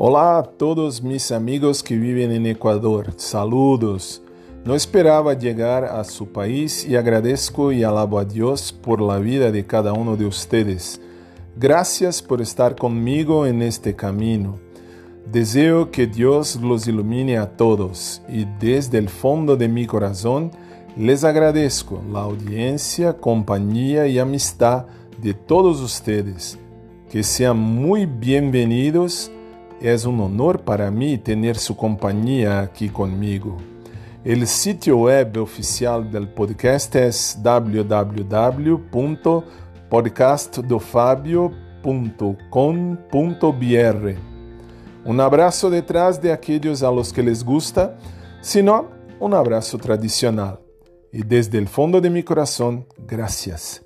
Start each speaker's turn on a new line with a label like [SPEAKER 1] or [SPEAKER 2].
[SPEAKER 1] Olá a todos mis amigos que viven en Ecuador. Saludos. No esperaba llegar a su país y agradezco y alabo a Dios por la vida de cada uno de ustedes. Gracias por estar conmigo en este camino. Deseo que Dios los ilumine a todos y desde el fondo de mi corazón les agradezco la audiencia, compañía y amistad de todos ustedes. Que sean muy bienvenidos es un honor para mí tener su compañía aquí conmigo. El sitio web oficial del podcast es www.podcastdofabio.com.br. Un abrazo detrás de aquellos a los que les gusta, sino un abrazo tradicional. Y desde el fondo de mi corazón, gracias.